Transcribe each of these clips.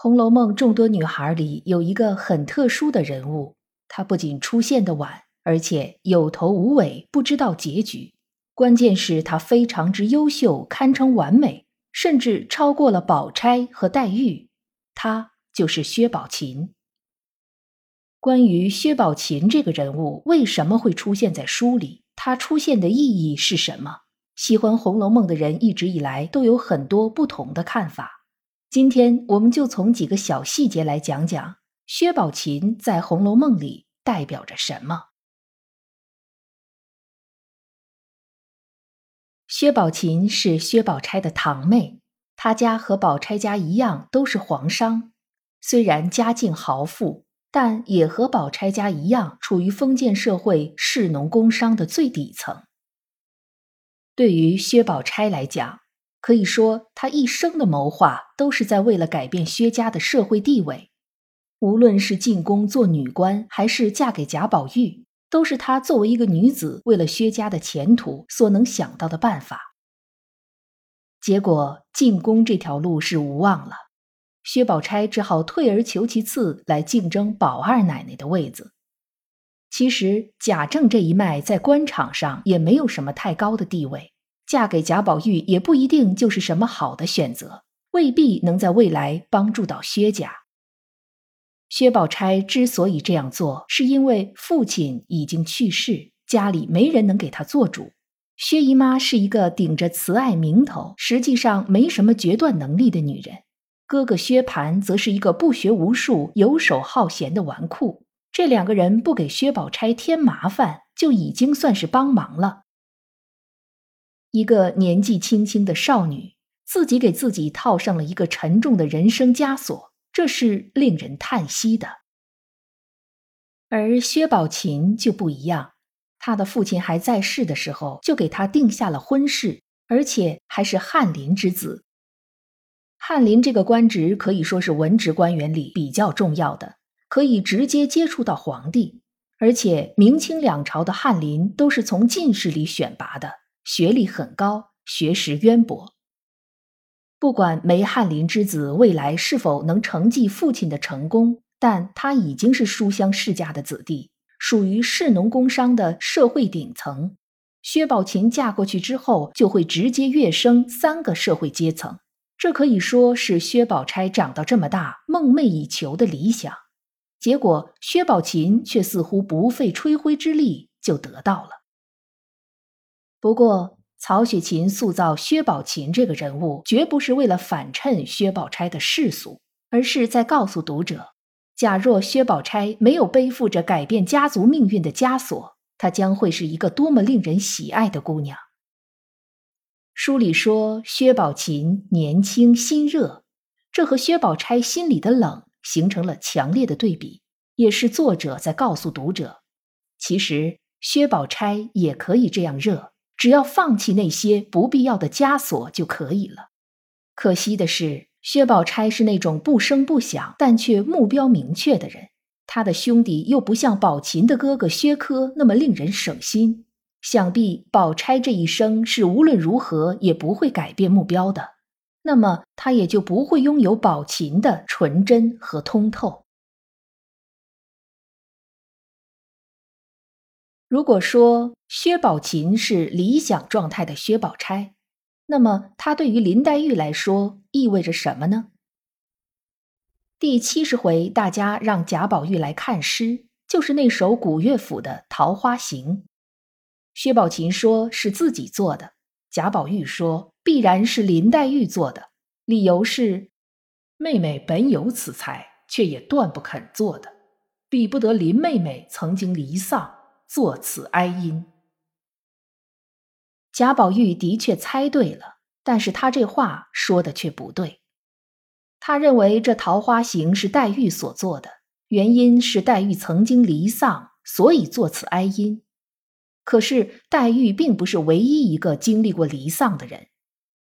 红楼梦》众多女孩里有一个很特殊的人物，她不仅出现的晚，而且有头无尾，不知道结局。关键是她非常之优秀，堪称完美，甚至超过了宝钗和黛玉。她就是薛宝琴。关于薛宝琴这个人物为什么会出现在书里，她出现的意义是什么？喜欢《红楼梦》的人一直以来都有很多不同的看法。今天我们就从几个小细节来讲讲薛宝琴在《红楼梦》里代表着什么。薛宝琴是薛宝钗的堂妹，她家和宝钗家一样都是皇商，虽然家境豪富，但也和宝钗家一样处于封建社会士农工商的最底层。对于薛宝钗来讲，可以说，她一生的谋划都是在为了改变薛家的社会地位。无论是进宫做女官，还是嫁给贾宝玉，都是她作为一个女子，为了薛家的前途所能想到的办法。结果，进宫这条路是无望了，薛宝钗只好退而求其次，来竞争宝二奶奶的位子。其实，贾政这一脉在官场上也没有什么太高的地位。嫁给贾宝玉也不一定就是什么好的选择，未必能在未来帮助到薛家。薛宝钗之所以这样做，是因为父亲已经去世，家里没人能给她做主。薛姨妈是一个顶着慈爱名头，实际上没什么决断能力的女人，哥哥薛蟠则是一个不学无术、游手好闲的纨绔。这两个人不给薛宝钗添麻烦，就已经算是帮忙了。一个年纪轻轻的少女，自己给自己套上了一个沉重的人生枷锁，这是令人叹息的。而薛宝琴就不一样，她的父亲还在世的时候，就给她定下了婚事，而且还是翰林之子。翰林这个官职可以说是文职官员里比较重要的，可以直接接触到皇帝，而且明清两朝的翰林都是从进士里选拔的。学历很高，学识渊博。不管梅翰林之子未来是否能承继父亲的成功，但他已经是书香世家的子弟，属于士农工商的社会顶层。薛宝琴嫁过去之后，就会直接跃升三个社会阶层，这可以说是薛宝钗长到这么大梦寐以求的理想。结果，薛宝琴却似乎不费吹灰之力就得到了。不过，曹雪芹塑造薛宝琴这个人物，绝不是为了反衬薛宝钗的世俗，而是在告诉读者：假若薛宝钗没有背负着改变家族命运的枷锁，她将会是一个多么令人喜爱的姑娘。书里说薛宝琴年轻心热，这和薛宝钗心里的冷形成了强烈的对比，也是作者在告诉读者：其实薛宝钗也可以这样热。只要放弃那些不必要的枷锁就可以了。可惜的是，薛宝钗是那种不声不响但却目标明确的人。他的兄弟又不像宝琴的哥哥薛科那么令人省心。想必宝钗这一生是无论如何也不会改变目标的，那么他也就不会拥有宝琴的纯真和通透。如果说薛宝琴是理想状态的薛宝钗，那么她对于林黛玉来说意味着什么呢？第七十回，大家让贾宝玉来看诗，就是那首古乐府的《桃花行》。薛宝琴说是自己做的，贾宝玉说必然是林黛玉做的，理由是妹妹本有此才，却也断不肯做的，比不得林妹妹曾经离丧。作此哀音，贾宝玉的确猜对了，但是他这话说的却不对。他认为这桃花行是黛玉所做的，原因是黛玉曾经离丧，所以作此哀音。可是黛玉并不是唯一一个经历过离丧的人。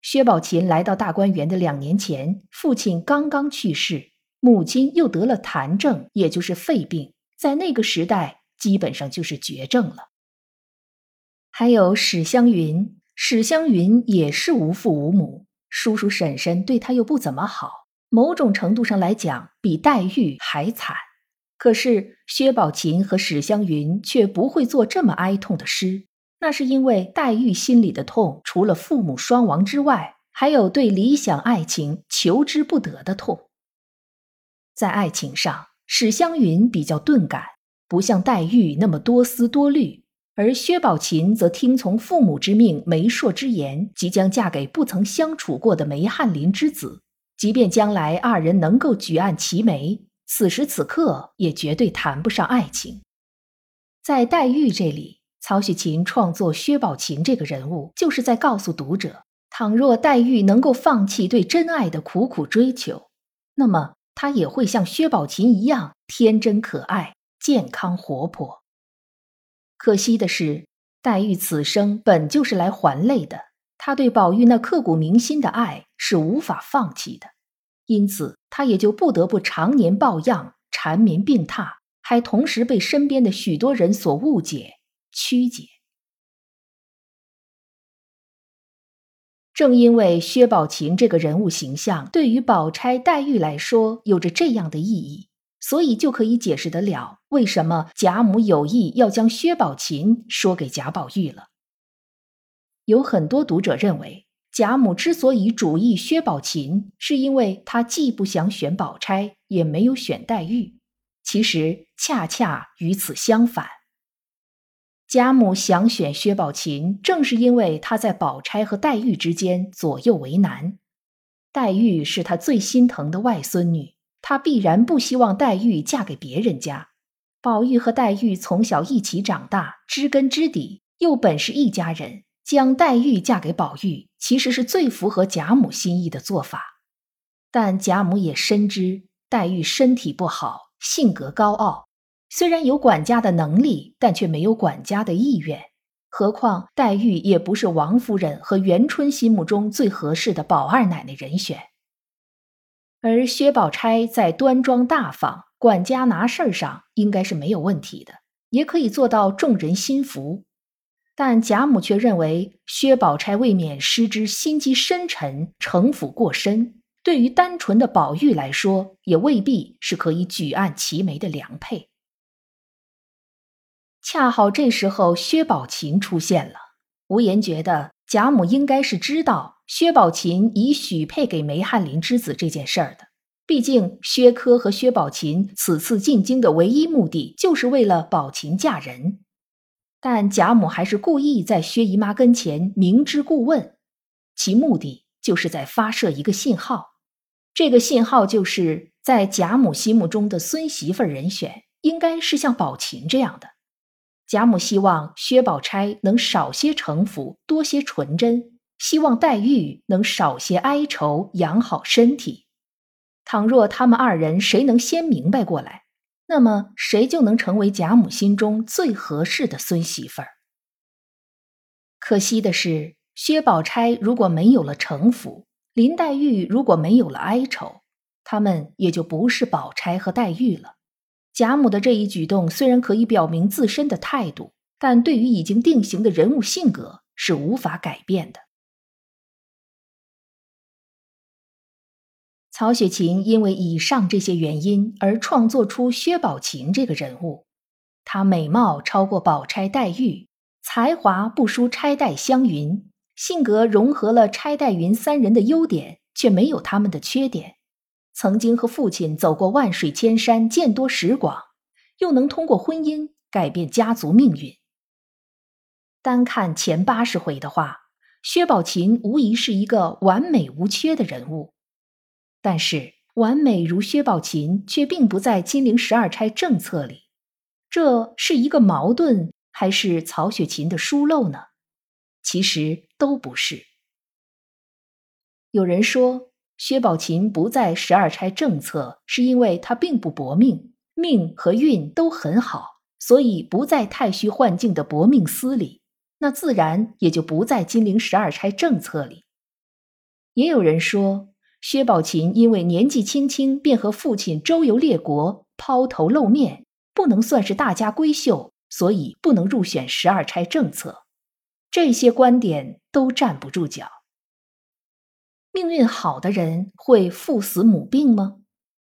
薛宝琴来到大观园的两年前，父亲刚刚去世，母亲又得了痰症，也就是肺病，在那个时代基本上就是绝症了。还有史湘云，史湘云也是无父无母，叔叔婶婶对她又不怎么好，某种程度上来讲，比黛玉还惨。可是薛宝琴和史湘云却不会做这么哀痛的诗，那是因为黛玉心里的痛，除了父母双亡之外，还有对理想爱情求之不得的痛。在爱情上，史湘云比较钝感，不像黛玉那么多思多虑。而薛宝琴则听从父母之命、媒妁之言，即将嫁给不曾相处过的梅翰林之子。即便将来二人能够举案齐眉，此时此刻也绝对谈不上爱情。在黛玉这里，曹雪芹创作薛宝琴这个人物，就是在告诉读者：倘若黛玉能够放弃对真爱的苦苦追求，那么她也会像薛宝琴一样天真可爱、健康活泼。可惜的是，黛玉此生本就是来还泪的，她对宝玉那刻骨铭心的爱是无法放弃的，因此她也就不得不常年抱恙、缠绵病榻，还同时被身边的许多人所误解、曲解。正因为薛宝琴这个人物形象对于宝钗、黛玉来说有着这样的意义。所以就可以解释得了，为什么贾母有意要将薛宝琴说给贾宝玉了。有很多读者认为，贾母之所以主意薛宝琴，是因为她既不想选宝钗，也没有选黛玉。其实恰恰与此相反，贾母想选薛宝琴，正是因为她在宝钗和黛玉之间左右为难。黛玉是她最心疼的外孙女。他必然不希望黛玉嫁给别人家。宝玉和黛玉从小一起长大，知根知底，又本是一家人，将黛玉嫁给宝玉，其实是最符合贾母心意的做法。但贾母也深知黛玉身体不好，性格高傲，虽然有管家的能力，但却没有管家的意愿。何况黛玉也不是王夫人和元春心目中最合适的宝二奶奶人选。而薛宝钗在端庄大方、管家拿事儿上应该是没有问题的，也可以做到众人心服。但贾母却认为薛宝钗未免失之心机深沉、城府过深，对于单纯的宝玉来说，也未必是可以举案齐眉的良配。恰好这时候，薛宝琴出现了，无言觉得贾母应该是知道。薛宝琴已许配给梅翰林之子这件事儿的，毕竟薛科和薛宝琴此次进京的唯一目的就是为了宝琴嫁人，但贾母还是故意在薛姨妈跟前明知故问，其目的就是在发射一个信号，这个信号就是在贾母心目中的孙媳妇人选应该是像宝琴这样的，贾母希望薛宝钗能少些城府，多些纯真。希望黛玉能少些哀愁，养好身体。倘若他们二人谁能先明白过来，那么谁就能成为贾母心中最合适的孙媳妇儿。可惜的是，薛宝钗如果没有了城府，林黛玉如果没有了哀愁，他们也就不是宝钗和黛玉了。贾母的这一举动虽然可以表明自身的态度，但对于已经定型的人物性格是无法改变的。曹雪芹因为以上这些原因而创作出薛宝琴这个人物，她美貌超过宝钗、黛玉，才华不输钗、黛、湘云，性格融合了钗、黛、云三人的优点，却没有他们的缺点。曾经和父亲走过万水千山，见多识广，又能通过婚姻改变家族命运。单看前八十回的话，薛宝琴无疑是一个完美无缺的人物。但是，完美如薛宝琴却并不在金陵十二钗政策里，这是一个矛盾，还是曹雪芹的疏漏呢？其实都不是。有人说，薛宝琴不在十二钗政策，是因为她并不薄命，命和运都很好，所以不在太虚幻境的薄命司里，那自然也就不在金陵十二钗政策里。也有人说，薛宝琴因为年纪轻轻便和父亲周游列国，抛头露面，不能算是大家闺秀，所以不能入选十二钗政策。这些观点都站不住脚。命运好的人会父死母病吗？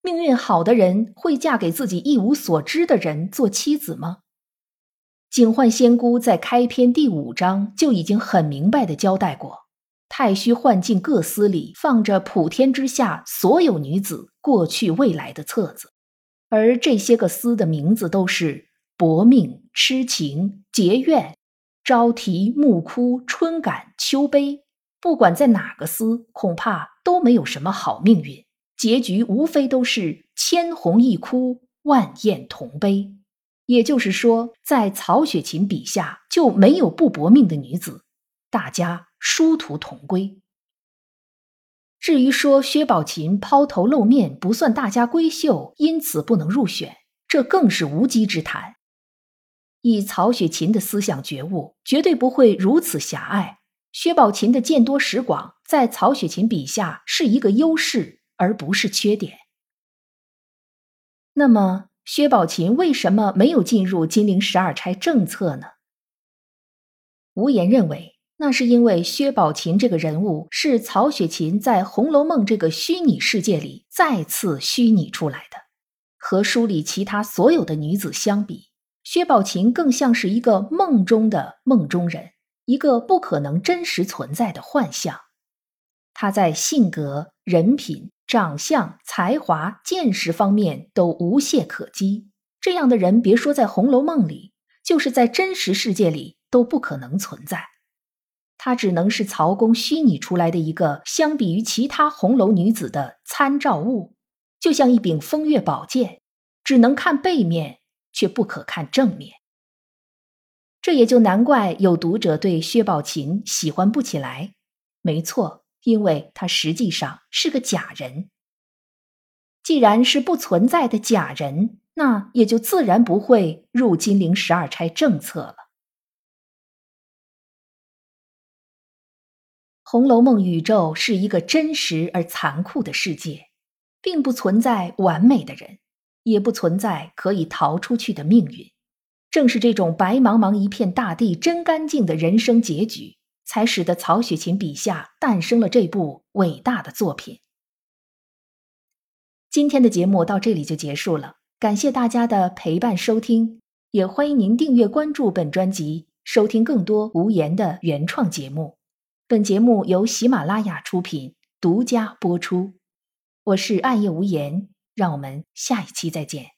命运好的人会嫁给自己一无所知的人做妻子吗？警幻仙姑在开篇第五章就已经很明白的交代过，太虚幻境各司里放着普天之下所有女子过去未来的册子，而这些个司的名字都是薄命、痴情、结怨、朝啼、暮哭、春感、秋悲。不管在哪个司，恐怕都没有什么好命运，结局无非都是千红一哭，万艳同悲。也就是说，在曹雪芹笔下就没有不薄命的女子，大家殊途同归。至于说薛宝琴抛头露面不算大家闺秀，因此不能入选，这更是无稽之谈。以曹雪芹的思想觉悟，绝对不会如此狭隘。薛宝琴的见多识广，在曹雪芹笔下是一个优势，而不是缺点。那么，薛宝琴为什么没有进入金陵十二钗政策呢？无言认为，那是因为薛宝琴这个人物是曹雪芹在《红楼梦》这个虚拟世界里再次虚拟出来的，和书里其他所有的女子相比，薛宝琴更像是一个梦中的梦中人。一个不可能真实存在的幻象，他在性格、人品、长相、才华、见识方面都无懈可击。这样的人，别说在《红楼梦》里，就是在真实世界里都不可能存在。他只能是曹公虚拟出来的一个，相比于其他红楼女子的参照物，就像一柄风月宝剑，只能看背面，却不可看正面。这也就难怪有读者对薛宝琴喜欢不起来。没错，因为他实际上是个假人。既然是不存在的假人，那也就自然不会入金陵十二钗政策了。《红楼梦》宇宙是一个真实而残酷的世界，并不存在完美的人，也不存在可以逃出去的命运。正是这种白茫茫一片大地真干净的人生结局，才使得曹雪芹笔下诞生了这部伟大的作品。今天的节目到这里就结束了，感谢大家的陪伴收听，也欢迎您订阅关注本专辑，收听更多无言的原创节目。本节目由喜马拉雅出品，独家播出。我是暗夜无言，让我们下一期再见。